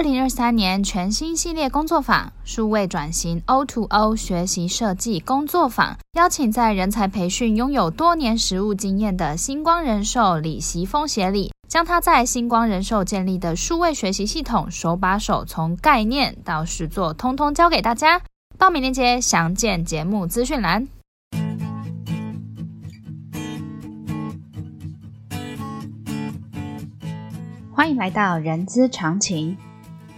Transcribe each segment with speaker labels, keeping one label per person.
Speaker 1: 二零二三年全新系列工作坊——数位转型 O2O 学习设计工作坊，邀请在人才培训拥有多年实务经验的星光人寿李习峰协理，将他在星光人寿建立的数位学习系统手把手从概念到实作，通通教给大家。报名链接详见节目资讯栏。欢迎来到人资常情。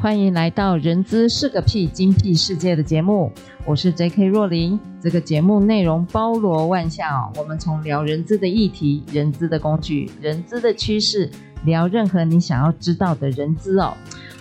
Speaker 2: 欢迎来到《人资是个屁精辟世界》的节目，我是 J.K. 若琳。这个节目内容包罗万象，我们从聊人资的议题、人资的工具、人资的趋势，聊任何你想要知道的人资哦。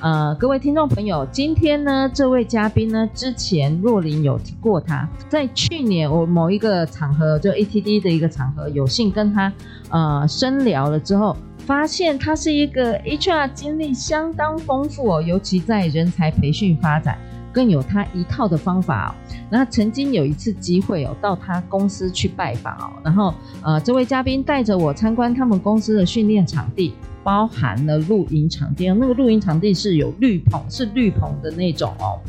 Speaker 2: 呃，各位听众朋友，今天呢，这位嘉宾呢，之前若琳有提过他，在去年我某一个场合，就 ATD 的一个场合，有幸跟他呃深聊了之后。发现他是一个 HR 经历相当丰富哦，尤其在人才培训发展，更有他一套的方法哦。那曾经有一次机会哦，到他公司去拜访哦，然后呃，这位嘉宾带着我参观他们公司的训练场地，包含了露营场地，那个露营场地是有绿棚，是绿棚的那种哦。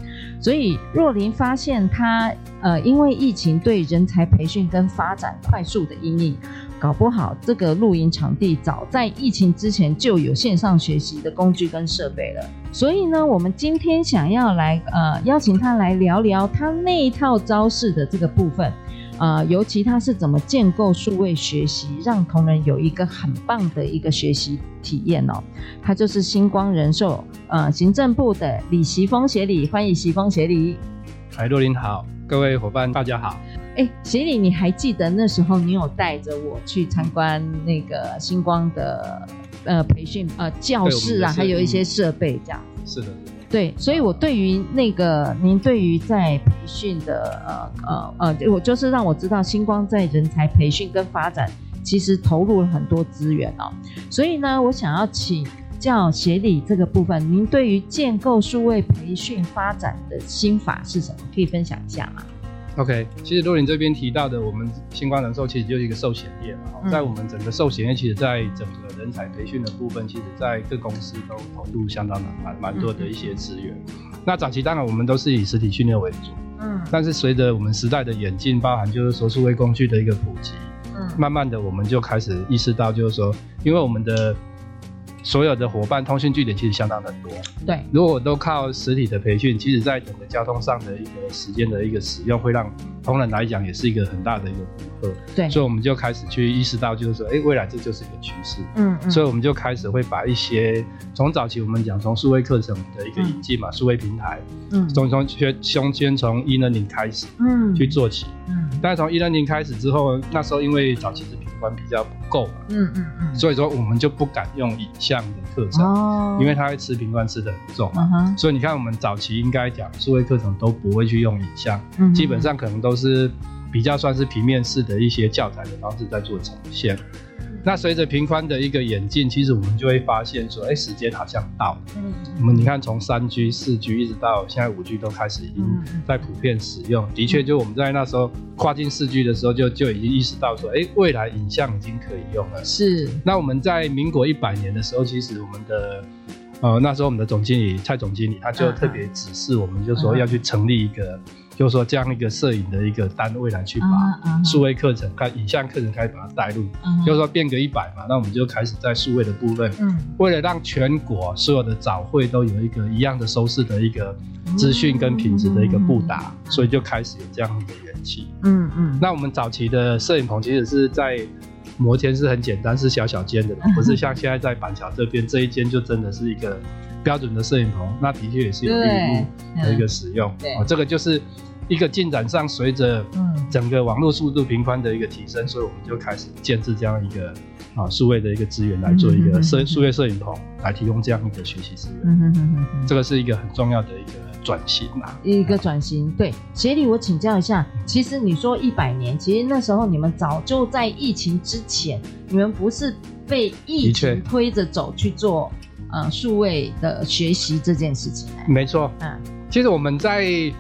Speaker 2: 所以若琳发现他呃，因为疫情对人才培训跟发展快速的阴影。搞不好这个露营场地早在疫情之前就有线上学习的工具跟设备了，所以呢，我们今天想要来呃邀请他来聊聊他那一套招式的这个部分，呃，尤其他是怎么建构数位学习，让同仁有一个很棒的一个学习体验哦。他就是星光人寿呃行政部的李习峰协理，欢迎习峰协理。
Speaker 3: 嗨，若羚好，各位伙伴大家好。
Speaker 2: 哎，协理，你还记得那时候你有带着我去参观那个星光的呃培训呃教室啊，还有一些设备这样。
Speaker 3: 是的，是的。
Speaker 2: 对，所以我对于那个您对于在培训的呃呃呃，我就是让我知道星光在人才培训跟发展其实投入了很多资源哦。所以呢，我想要请教协理这个部分，您对于建构数位培训发展的心法是什么？可以分享一下吗
Speaker 3: ？OK，其实若羚这边提到的，我们星光人寿其实就是一个寿险业嘛。嗯、在我们整个寿险业，其实，在整个人才培训的部分，其实在各公司都投入相当的蛮蛮多的一些资源。嗯、那早期当然我们都是以实体训练为主，嗯，但是随着我们时代的演进，包含就是说数位工具的一个普及，嗯，慢慢的我们就开始意识到，就是说，因为我们的所有的伙伴通讯据点其实相当的多，
Speaker 2: 对。
Speaker 3: 如果都靠实体的培训，其实在整个交通上的一个时间的一个使用，会让同仁来讲也是一个很大的一个负荷。
Speaker 2: 对。
Speaker 3: 所以我们就开始去意识到，就是说，哎，未来这就是一个趋势。嗯嗯。所以我们就开始会把一些从早期我们讲从数位课程的一个引进嘛，数、嗯、位平台，嗯，从从学从先从 e-learning 开始，嗯，去做起，嗯。但是从 e-learning 开始之后，那时候因为早期是。比较不够，嗯嗯嗯，所以说我们就不敢用影像的课程，哦，因为它会吃评观吃的很重，嗯，所以你看我们早期应该讲数位课程都不会去用影像，嗯，基本上可能都是比较算是平面式的一些教材的方式在做呈现。那随着频宽的一个演进，其实我们就会发现说，哎、欸，时间好像到了。嗯，我们你看，从三 G、四 G 一直到现在五 G 都开始已经在普遍使用。的确，就我们在那时候跨境四 G 的时候就，就就已经意识到说，哎、欸，未来影像已经可以用了。
Speaker 2: 是。
Speaker 3: 那我们在民国一百年的时候，其实我们的呃那时候我们的总经理蔡总经理他就特别指示我们，就说要去成立一个。就是说，这样一个摄影的一个单位来去把数位课程、看、uh huh. 影像课程开始把它带入，uh. 就是说变革一百嘛，那我们就开始在数位的部分，嗯、uh，huh. 为了让全国所有的早会都有一个一样的收视的一个资讯跟品质的一个布达，uh. 所以就开始有这样一个缘起，嗯嗯、uh。那我们早期的摄影棚其实是在摩天是很简单，是小小间的，不是像现在在板桥这边这一间就真的是一个标准的摄影棚，那的确也是有绿幕的一个使用，对，这个就是。一个进展上，随着整个网络速度频宽的一个提升，所以我们就开始建置这样一个啊数位的一个资源来做一个摄数位摄影棚，来提供这样一个学习资源。嗯哼哼哼，这个是一个很重要的一个转型嘛，
Speaker 2: 一个转型。对，协理，我请教一下，其实你说一百年，其实那时候你们早就在疫情之前，你们不是被疫情推着走去做呃数位的学习这件事情？
Speaker 3: 没错，嗯，其实我们在。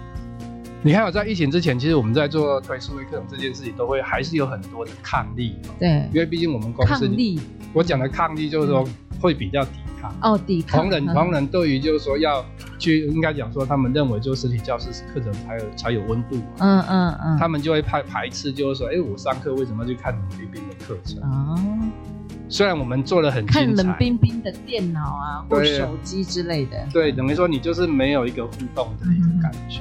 Speaker 3: 你看，我在疫情之前，其实我们在做推数位课程这件事情，都会还是有很多的抗力。
Speaker 2: 对，
Speaker 3: 因为毕竟我们公司，抗力，我讲的抗力就是说会比较抵抗。
Speaker 2: 哦，抵抗。
Speaker 3: 同仁，同仁对于就是说要去，应该讲说，他们认为做实体教室课程才有才有温度。嗯嗯嗯。他们就会排排斥，就是说，哎，我上课为什么要去看冷冰冰的课程？哦。虽然我们做的很
Speaker 2: 看冷冰冰的电脑啊，或手机之类的，
Speaker 3: 对，等于说你就是没有一个互动的一个感觉，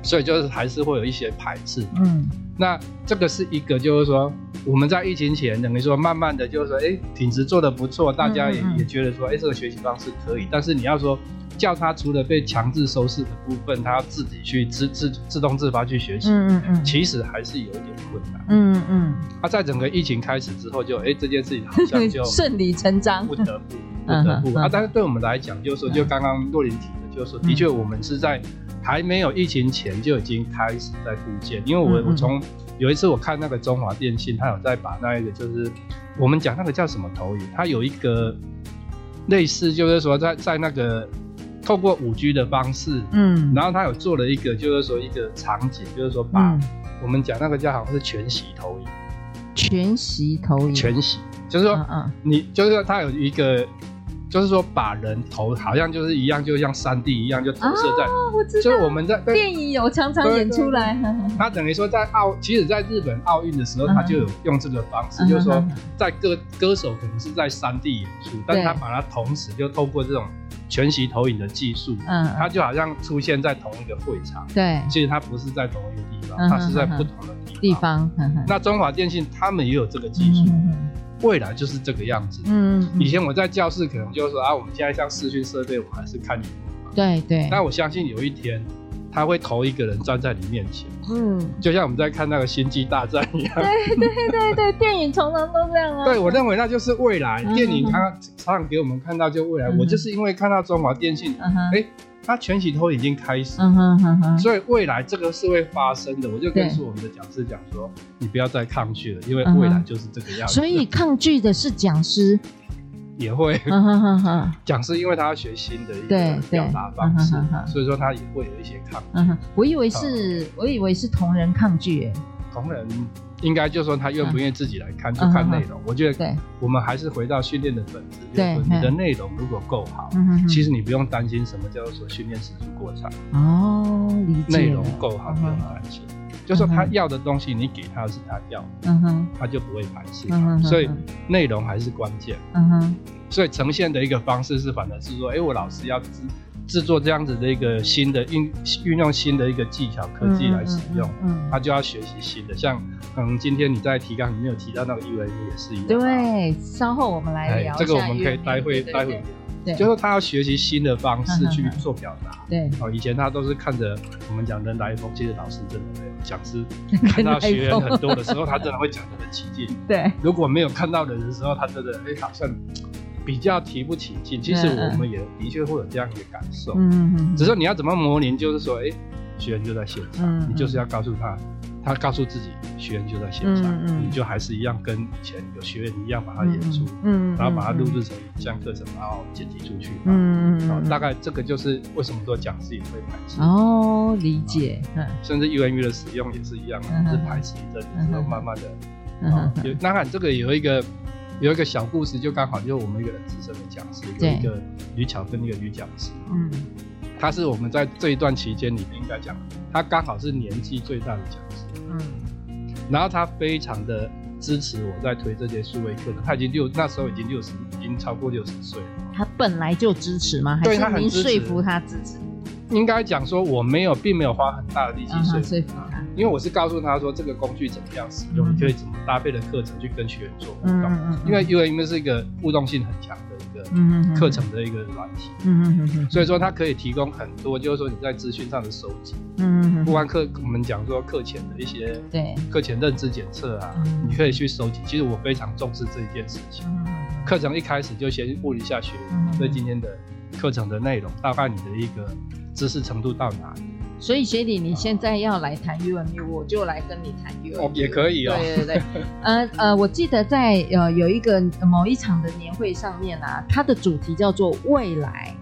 Speaker 3: 所以就是还是会有一些排斥，嗯，那这个是一个就是说我们在疫情前等于说慢慢的就是说，哎，品质做的不错，大家也也觉得说，哎，这个学习方式可以，但是你要说。叫他除了被强制收视的部分，他要自己去自自自动自发去学习，嗯嗯嗯，其实还是有一点困难，嗯嗯。他在整个疫情开始之后就，就、欸、哎这件事情好像就
Speaker 2: 顺理成章，
Speaker 3: 不得不 不得不啊。但是对我们来讲，就是说，就刚刚若琳提的，就是说，的确我们是在还没有疫情前就已经开始在复建，因为我我从有一次我看那个中华电信，他有在把那一个就是我们讲那个叫什么投影，它有一个类似就是说在在那个。透过五 G 的方式，嗯，然后他有做了一个，就是说一个场景，就是说把我们讲那个叫好像是全息投影，
Speaker 2: 全息投影，
Speaker 3: 全息，就是说，嗯，你就是说他有一个。就是说，把人投好像就是一样，就像三 D 一样，就投射在。
Speaker 2: 哦，我知道。
Speaker 3: 就是我们在
Speaker 2: 电影有常常演出来。
Speaker 3: 他等于说，在奥，其实在日本奥运的时候，他就有用这个方式，就是说，在歌歌手可能是在三 D 演出，但他把它同时就透过这种全息投影的技术，嗯，它就好像出现在同一个会场。对。其实它不是在同一个地方，它是在不同的地方。那中华电信他们也有这个技术。未来就是这个样子。嗯，以前我在教室可能就是说啊，我们现在像视讯设备，我们还是看荧幕嘛。
Speaker 2: 对对。
Speaker 3: 但我相信有一天，他会投一个人站在你面前。嗯。就像我们在看那个星际大战一样。
Speaker 2: 对对对对，电影常常都这样啊。
Speaker 3: 对，我认为那就是未来。电影它常常给我们看到就未来。我就是因为看到中华电信，哎。它全息投已经开始，所以未来这个是会发生的。我就跟我们的讲师讲说，你不要再抗拒了，因为未来就是这个样子。
Speaker 2: 所以抗拒的是讲师，
Speaker 3: 也会，讲是因为他要学新的一个表达方式，所以说他也会有一些抗拒。
Speaker 2: 我以为是，我以为是同人抗拒，哎，
Speaker 3: 同人。应该就说他愿不愿意自己来看，就看内容。我觉得，我们还是回到训练的本质。对，你的内容如果够好，其实你不用担心什么叫做训练时数过长。哦，理解。内容够好，不用担心。就说他要的东西，你给他是他要的，嗯哼，他就不会排斥。所以内容还是关键。嗯哼。所以呈现的一个方式是，反而是说，哎，我老师要制。制作这样子的一个新的运运用新的一个技巧科技来使用，嗯，嗯嗯他就要学习新的。像嗯，今天你在提纲里面有提到那个 UME 也是一样。
Speaker 2: 对，稍后我们来聊。
Speaker 3: 这个我们可以待会待会聊。对，就是他要学习新的方式去做表达。对，哦，以前他都是看着我们讲人来疯，其实老师真的没有。讲师 看到学员很多的时候，他真的会讲得很起劲。对，如果没有看到人的时候，他真的哎好像。比较提不起劲，其实我们也的确会有这样一个感受。嗯嗯。只是你要怎么模拟，就是说，哎，学员就在现场，你就是要告诉他，他告诉自己，学员就在现场，你就还是一样跟以前有学员一样把它演出，嗯，然后把它录制成影像课程，然后剪辑出去。嗯嗯。大概这个就是为什么说讲师也会排斥。
Speaker 2: 哦，理解。
Speaker 3: 嗯甚至 U M U 的使用也是一样，是排斥一阵，然后慢慢的，啊，有那看这个有一个。有一个小故事，就刚好就是我们一个很资深的讲师，有一个女巧跟一个女讲师，嗯，她是我们在这一段期间里面应该讲，他刚好是年纪最大的讲师，嗯，然后他非常的支持我在推这些数位课程，他已经六那时候已经六十，已经超过六十岁了。
Speaker 2: 他本来就支持吗？还是您说服他支持？
Speaker 3: 应该讲说我没有，并没有花很大的力气说服他。因为我是告诉他说，这个工具怎么样使用，你可以怎么搭配的课程去跟学员做互动。因为 UME 是一个互动性很强的一个个课程的一个软体。嗯嗯嗯。所以说它可以提供很多，就是说你在资讯上的收集。嗯嗯嗯。不管课我们讲说课前的一些对课前认知检测啊，你可以去收集。其实我非常重视这一件事情。课程一开始就先问一下学员对今天的课程的内容，大概你的一个知识程度到哪里。
Speaker 2: 所以学弟，你现在要来谈 UMU，我就来跟你谈 UMU。
Speaker 3: 哦，也可以哦。
Speaker 2: 对对对，呃呃，我记得在呃有一个某一场的年会上面啊，它的主题叫做未来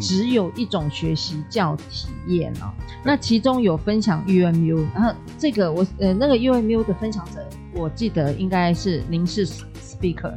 Speaker 2: 只有一种学习叫体验哦。嗯、那其中有分享 UMU，然后这个我呃那个 UMU 的分享者，我记得应该是您是 speaker。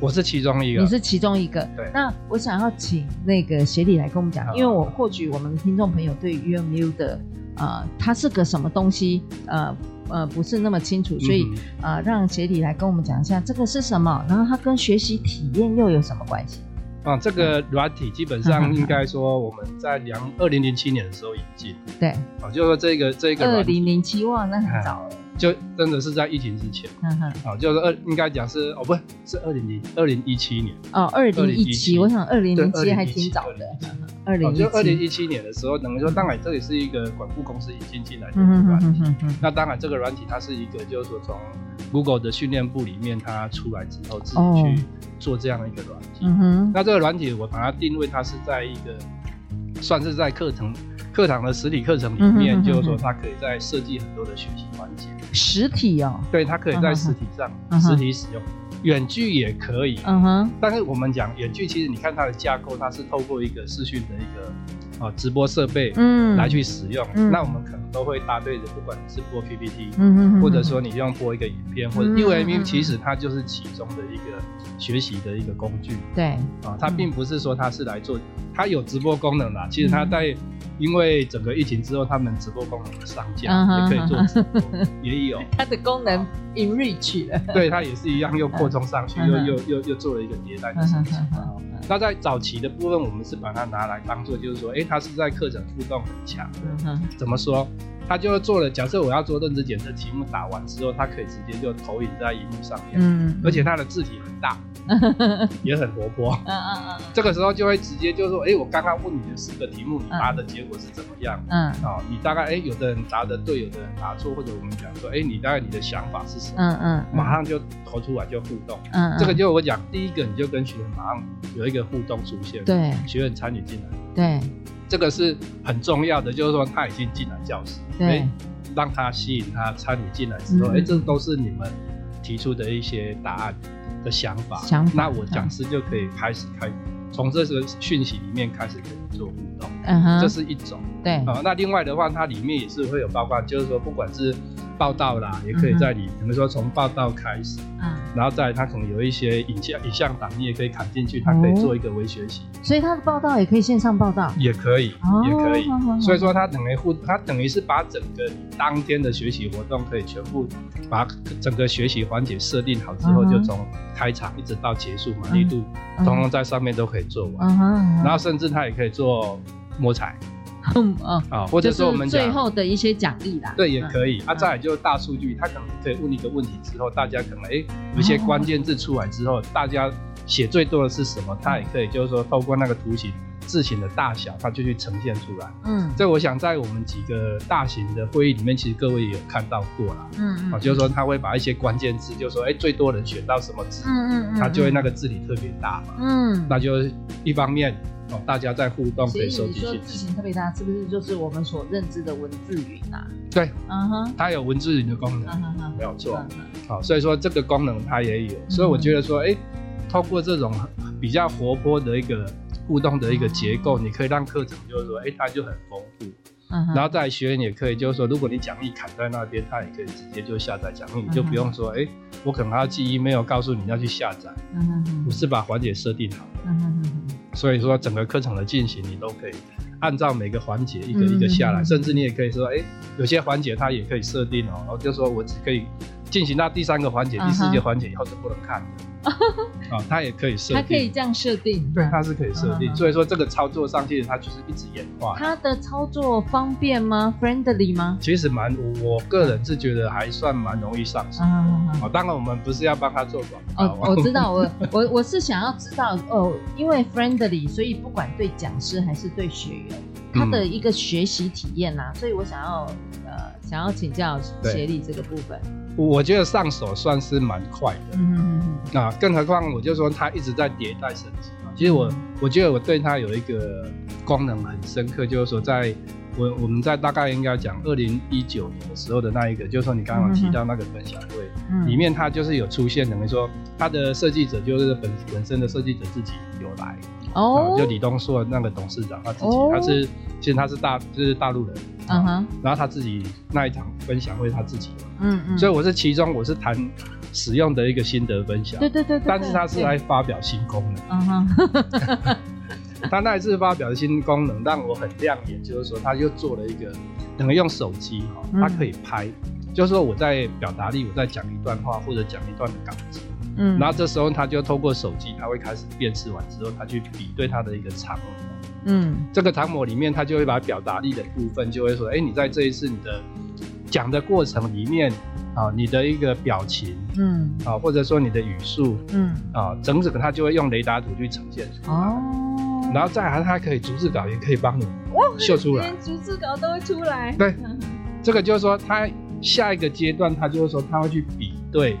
Speaker 3: 我是其中一个，
Speaker 2: 你是其中一个。对，那我想要请那个协理来跟我们讲，因为我或许我们听众朋友对 UMU 的呃，它是个什么东西，呃呃，不是那么清楚，所以、嗯、呃，让协理来跟我们讲一下这个是什么，然后它跟学习体验又有什么关系？
Speaker 3: 啊，这个软体基本上应该说我们在两二零零七年的时候引进。
Speaker 2: 对，
Speaker 3: 啊，就是说这个这个
Speaker 2: 二零零七哇，那很早了。
Speaker 3: 就真的是在疫情之前，嗯哼，啊，就是二应该讲是哦，不是是二零零二零一七年。
Speaker 2: 哦，二零一七，我想二零零七还挺早的，二零
Speaker 3: 就二零一七年的时候，等于说当然这里是一个管顾公司引进进来的软体，那当然这个软体它是一个就是说从 Google 的训练部里面它出来之后自己去做这样的一个软体，嗯哼，那这个软体我把它定位它是在一个算是在课程。课堂的实体课程里面，就是说它可以在设计很多的学习环节。
Speaker 2: 实体哦，
Speaker 3: 对，它可以在实体上实体使用，远距也可以。嗯哼。但是我们讲远距，其实你看它的架构，它是透过一个视讯的一个直播设备，嗯，来去使用。那我们可能都会搭配着，不管你是播 PPT，嗯嗯或者说你用播一个影片，或者 UMU，其实它就是其中的一个学习的一个工具。对。啊，它并不是说它是来做，它有直播功能啦。其实它在。因为整个疫情之后，他们直播功能的上架也可以做直播，也有
Speaker 2: 它的功能 enrich 了。
Speaker 3: 对，它也是一样又扩充上去，又又又又做了一个迭代的事情。那在早期的部分，我们是把它拿来当做，就是说，哎，它是在课程互动很强。怎么说？他就做了，假设我要做认知检测题目打完之后，他可以直接就投影在荧幕上面，嗯，而且它的字体很大，也很活泼，嗯嗯嗯，这个时候就会直接就说，哎，我刚刚问你的四个题目，你答的结果是怎么样？嗯，哦，你大概哎，有的人答的对，有的人答错，或者我们讲说，哎，你大概你的想法是什么？嗯嗯，马上就投出来就互动，嗯，这个就我讲第一个，你就跟学员马上有一个互动出现，对，学员参与进来，对。这个是很重要的，就是说他已经进来教室，对，让他吸引他参与进来之后，哎、嗯，这都是你们提出的一些答案的想法，想法，那我讲师就可以开始开，从这个讯息里面开始可以做互动，嗯哼，这是一种，对，啊，那另外的话，它里面也是会有包括，就是说不管是。报道啦，也可以在里，可能说从报道开始，嗯，然后再它可能有一些影像影像档，你也可以砍进去，它可以做一个微学习。
Speaker 2: 所以它的报道也可以线上报道，
Speaker 3: 也可以，也可以。所以说它等于互，它等于是把整个当天的学习活动可以全部把整个学习环节设定好之后，就从开场一直到结束，满意度通通在上面都可以做完。然后甚至它也可以做摸彩。
Speaker 2: 嗯啊，或者说我们最后的一些奖励啦，
Speaker 3: 对，也可以。啊，再来就是大数据，他可能可以问一个问题之后，大家可能哎有一些关键字出来之后，大家写最多的是什么？他也可以就是说透过那个图形字形的大小，它就去呈现出来。嗯，这我想在我们几个大型的会议里面，其实各位也有看到过了。嗯嗯，就是说他会把一些关键字，就是说哎最多人选到什么字，嗯嗯嗯，他就会那个字体特别大嘛。嗯，那就一方面。哦，大家在互动可以收集信息。所以你说字形
Speaker 2: 特别大，是不是就是我们所认知的文字云啊？
Speaker 3: 对，嗯哼，它有文字云的功能，嗯哼，没有错。好，所以说这个功能它也有，所以我觉得说，哎，透过这种比较活泼的一个互动的一个结构，你可以让课程就是说，哎，它就很丰富。嗯，然后在学员也可以，就是说，如果你讲义砍在那边，他也可以直接就下载讲义，你就不用说，哎，我可能还要记忆，没有告诉你要去下载。嗯哼，我是把环节设定好。嗯哼。所以说整个课程的进行，你都可以按照每个环节一个一个下来，嗯、甚至你也可以说，哎，有些环节它也可以设定哦，然后就说我只可以进行到第三个环节、嗯、第四个环节以后是不能看的。啊，它也可以设定，
Speaker 2: 它可以这样设定，
Speaker 3: 对，它是可以设定。所以说这个操作上去，它就是一直演化。
Speaker 2: 它的操作方便吗？Friendly 吗？
Speaker 3: 其实蛮，我个人是觉得还算蛮容易上手。啊，当然我们不是要帮他做广告。
Speaker 2: 哦，我知道，我我我是想要知道哦，因为 Friendly，所以不管对讲师还是对学员，他的一个学习体验啊，所以我想要呃想要请教协理这个部分。
Speaker 3: 我觉得上手算是蛮快的，嗯嗯嗯。那更何况，我就说它一直在迭代升级嘛。其实我我觉得我对它有一个功能很深刻，就是说在我我们在大概应该讲二零一九年的时候的那一个，就是说你刚刚提到那个分享会里面，它就是有出现，等于说它的设计者就是本本身的设计者自己有来哦，就李东硕那个董事长他自己，他是其实他是大就是大陆人，嗯哼，然后他自己那一场分享会他自己嘛。嗯嗯，所以我是其中我是谈使用的一个心得分享，
Speaker 2: 对对对，
Speaker 3: 但是他是来发表新功能，嗯哼，他那一次发表的新功能让我很亮眼，就是说他又做了一个，等于用手机哈，他可以拍，就是说我在表达力，我在讲一段话或者讲一段的稿子，嗯，然后这时候他就透过手机，他会开始辨识完之后，他去比对他的一个长模，嗯，这个长模里面他就会把表达力的部分就会说，哎，你在这一次你的。讲的过程里面，啊，你的一个表情，嗯，啊，或者说你的语速，嗯，啊，整整他就会用雷达图去呈现出来。哦，然后再来，他可以逐字稿也可以帮你秀出来，
Speaker 2: 连逐字稿都会出来。
Speaker 3: 对，这个就是说，他下一个阶段，他就是说，他会去比对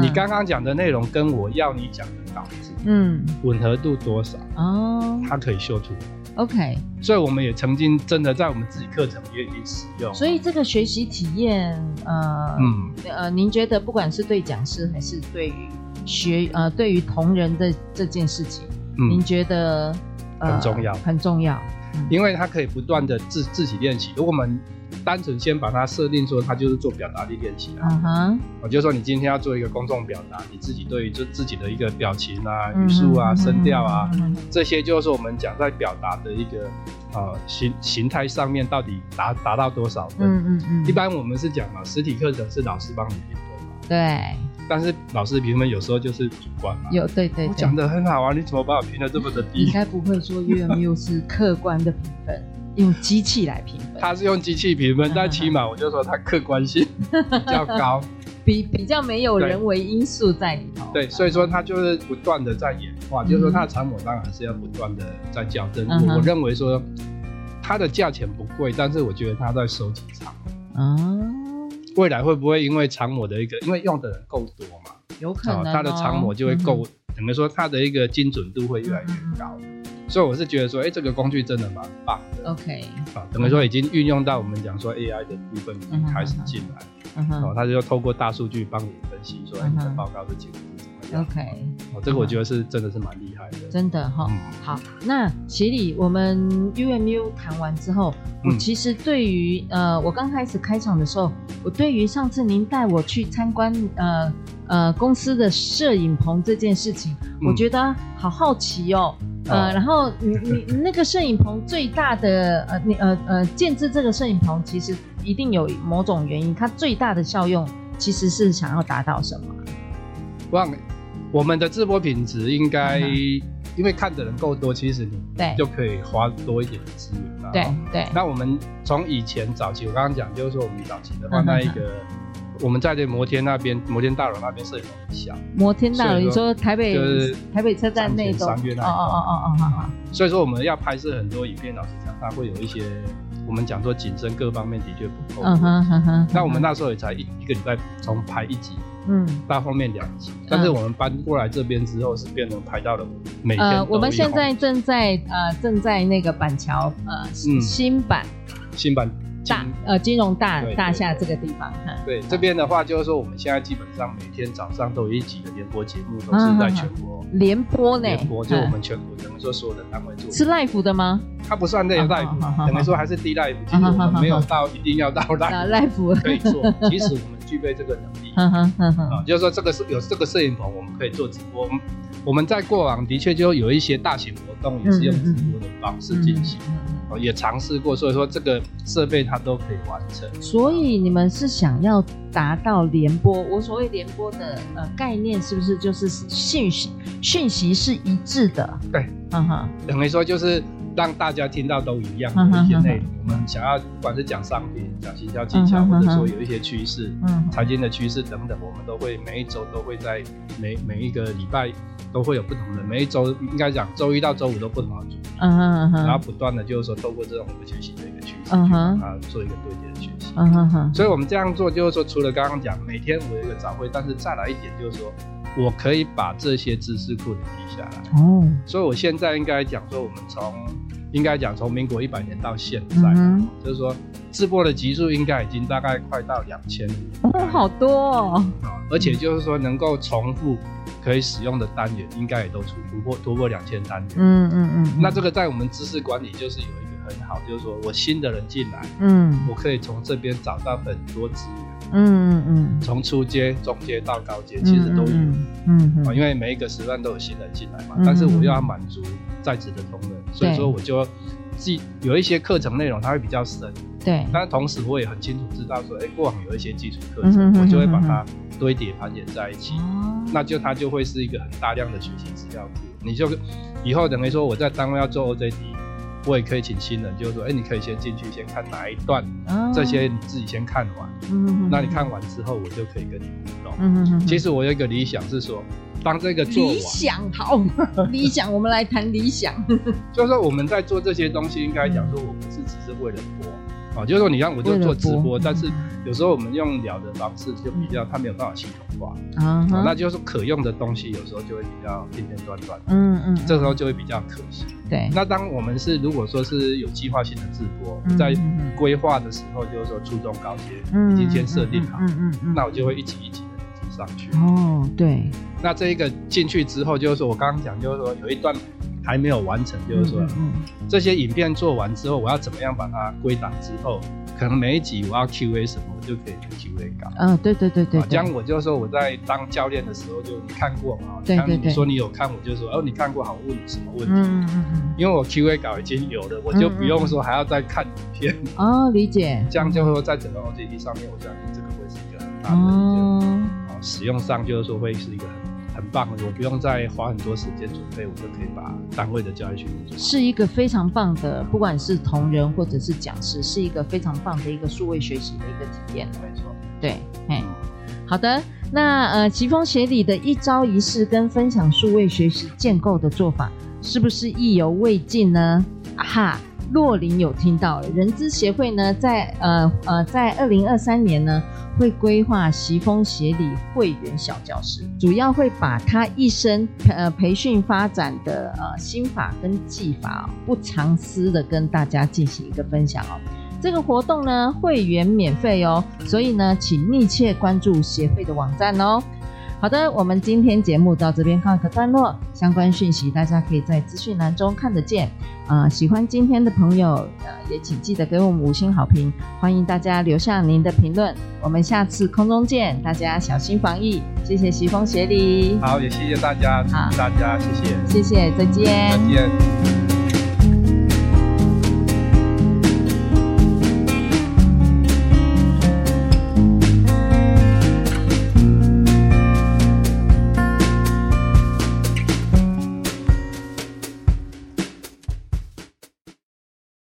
Speaker 3: 你刚刚讲的内容跟我要你讲的稿子，嗯，吻合度多少？哦，他可以秀出来。
Speaker 2: OK，
Speaker 3: 所以我们也曾经真的在我们自己课程也已经使用。
Speaker 2: 所以这个学习体验，呃，嗯，呃，您觉得不管是对讲师还是对于学，呃，对于同仁的这件事情，嗯，您觉得，
Speaker 3: 呃，很重要，
Speaker 2: 很重要，
Speaker 3: 嗯，因为他可以不断的自自己练习。如果我们单纯先把它设定说，它就是做表达力练习啊。嗯哼，我就说你今天要做一个公众表达，你自己对于就自己的一个表情啊、语速啊、声调啊，这些就是我们讲在表达的一个呃形形态上面到底达达到多少分。嗯嗯嗯。一般我们是讲嘛，实体课程是老师帮你评分嘛。
Speaker 2: 对。
Speaker 3: 但是老师评分有时候就是主观嘛。
Speaker 2: 有对对。我
Speaker 3: 讲的很好啊，你怎么把我评的这么的低？
Speaker 2: 应该不会说 UMU 是客观的评分。用机器来评分，
Speaker 3: 他是用机器评分，但起码我就说他客观性 比较高，
Speaker 2: 比比较没有人为因素在里头。
Speaker 3: 对，所以说他就是不断的在演化，就是说他的长模当然还是要不断的在校正。我认为说它的价钱不贵，但是我觉得他在收集长。模。未来会不会因为长模的一个，因为用的人够多嘛，
Speaker 2: 有可能
Speaker 3: 它的长模就会够，等于说它的一个精准度会越来越高。所以我是觉得说，哎、欸，这个工具真的蛮棒的。
Speaker 2: OK，
Speaker 3: 啊，等于说已经运用到我们讲说 AI 的部分已经开始进来，嗯哼，哦，他就透过大数据帮你分析，说你的报告的结果是怎么样。OK，哦，这个我觉得是真的是蛮厉害的。
Speaker 2: 真的哈，嗯、好，那协理，我们 UMU 谈完之后，我其实对于呃，我刚开始开场的时候，我对于上次您带我去参观呃呃公司的摄影棚这件事情，我觉得好好奇哦。呃，然后你你那个摄影棚最大的呃，你呃呃建制这个摄影棚，其实一定有某种原因，它最大的效用其实是想要达到什么？
Speaker 3: 忘了，我们的直播品质应该，因为看的人够多，其实你对就可以花多一点的资源嘛。
Speaker 2: 对对。
Speaker 3: 那我们从以前早期，我刚刚讲就是说我们早期的话，那一个。我们在这摩天那边，摩天大楼那边摄影棚很小。
Speaker 2: 摩天大楼，你说台北就是台北车站那
Speaker 3: 种。哦哦哦哦好好。所以说我们要拍摄很多影片，老实讲，它会有一些我们讲说景深各方面的确不够。嗯哼哼哼。那我们那时候也才一一个礼拜从拍一集，嗯，大后面两集。但是我们搬过来这边之后，是变成拍到了每天。呃，
Speaker 2: 我们现在正在呃正在那个板桥呃新版。
Speaker 3: 新板。
Speaker 2: 大呃，金融大大厦这个地方，
Speaker 3: 对这边的话，就是说我们现在基本上每天早上都有一集的联播节目，都是在全国
Speaker 2: 联播呢。
Speaker 3: 联播就我们全国等于说所有的单位做。
Speaker 2: 是 live 的吗？
Speaker 3: 它不算那个 live，等于说还是低 live，其实我们没有到一定要到 live 可以做。其实我们具备这个能力，啊，就是说这个是有这个摄影棚，我们可以做直播。我们在过往的确就有一些大型活动也是用直播的方式进行，哦，也尝试过，所以说这个设备它都可以完成。
Speaker 2: 所以你们是想要达到联播？我所谓联播的呃概念是不是就是信息讯息是一致的？
Speaker 3: 对，嗯哼，等于说就是。让大家听到都一样的一些内容，我们想要不管是讲商品、讲行销技巧，或者说有一些趋势、财经的趋势等等，我们都会每一周都会在每每一个礼拜都会有不同的，每一周应该讲周一到周五都不同的主题，然后不断的就是说透过这种我们学习的一个趋势，去帮他做一个对接的学习。所以我们这样做就是说，除了刚刚讲每天我有一个早会，但是再来一点就是说，我可以把这些知识库记下来。哦，所以我现在应该讲说，我们从应该讲，从民国一百年到现在，嗯、就是说，直播的集数应该已经大概快到两千，
Speaker 2: 哦，好多哦。
Speaker 3: 而且就是说，能够重复可以使用的单元，应该也都突破突破两千单元。嗯嗯嗯。那这个在我们知识管理就是有很好，就是说我新的人进来，嗯，我可以从这边找到很多资源。嗯嗯嗯，从初阶、中阶到高阶，其实都有。嗯嗯，因为每一个时段都有新人进来嘛，但是我又要满足在职的同仁，所以说我就既有一些课程内容，它会比较深。对。但同时我也很清楚知道说，哎，过往有一些基础课程，我就会把它堆叠盘点在一起。那就它就会是一个很大量的学习资料库。你就以后等于说我在单位要做 OJT。我也可以请新人，就是说，哎、欸，你可以先进去，先看哪一段，哦、这些你自己先看完。嗯哼哼，那你看完之后，我就可以跟你互动。嗯哼哼，其实我有一个理想是说，当这个做完，
Speaker 2: 理想好，理想，我们来谈理想。
Speaker 3: 就是说我们在做这些东西，应该讲说，我不是只是为了播。啊，就是说你让我就做直播，但是有时候我们用聊的方式就比较，它没有办法系统化，啊，那就是可用的东西有时候就会比较片片段段，嗯嗯，这时候就会比较可惜。对，那当我们是如果说是有计划性的直播，在规划的时候，就是说初中高阶已经先设定好，嗯嗯，那我就会一级一级的累积上去。哦，对，那这一个进去之后，就是说我刚刚讲，就是说有一段。还没有完成，就是说，嗯，这些影片做完之后，我要怎么样把它归档之后，可能每一集我要 Q A 什么，我就可以 Q A 搞。嗯，对对对对。这样我就说我在当教练的时候，就你看过嘛？对对对。你说你有看，我就说哦，你看过，好，问你什么问题？嗯嗯嗯。因为我 Q A 稿已经有了，我就不用说还要再看影片。
Speaker 2: 哦，理解。
Speaker 3: 这样就会说在整个 O J T 上面，我相信这个会是一个很大的一个使用上就是说会是一个很。很棒，我不用再花很多时间准备，我就可以把单位的教育训练做。
Speaker 2: 是一个非常棒的，不管是同仁或者是讲师，是一个非常棒的一个数位学习的一个体验。
Speaker 3: 没错，
Speaker 2: 对，嘿，好的，那呃，奇峰协理的一招一式跟分享数位学习建构的做法，是不是意犹未尽呢？啊哈。若琳有听到，人资协会呢，在呃呃，在二零二三年呢，会规划奇峰协理会员小教室，主要会把他一生呃培训发展的呃心法跟技法，不藏私的跟大家进行一个分享哦。这个活动呢，会员免费哦，所以呢，请密切关注协会的网站哦。好的，我们今天节目到这边告一个段落，相关讯息大家可以在资讯栏中看得见。啊、呃，喜欢今天的朋友，呃，也请记得给我们五星好评，欢迎大家留下您的评论。我们下次空中见，大家小心防疫，谢谢徐峰协理。
Speaker 3: 好，也谢谢大家，好，大家谢谢，
Speaker 2: 谢谢，再见，
Speaker 3: 再见。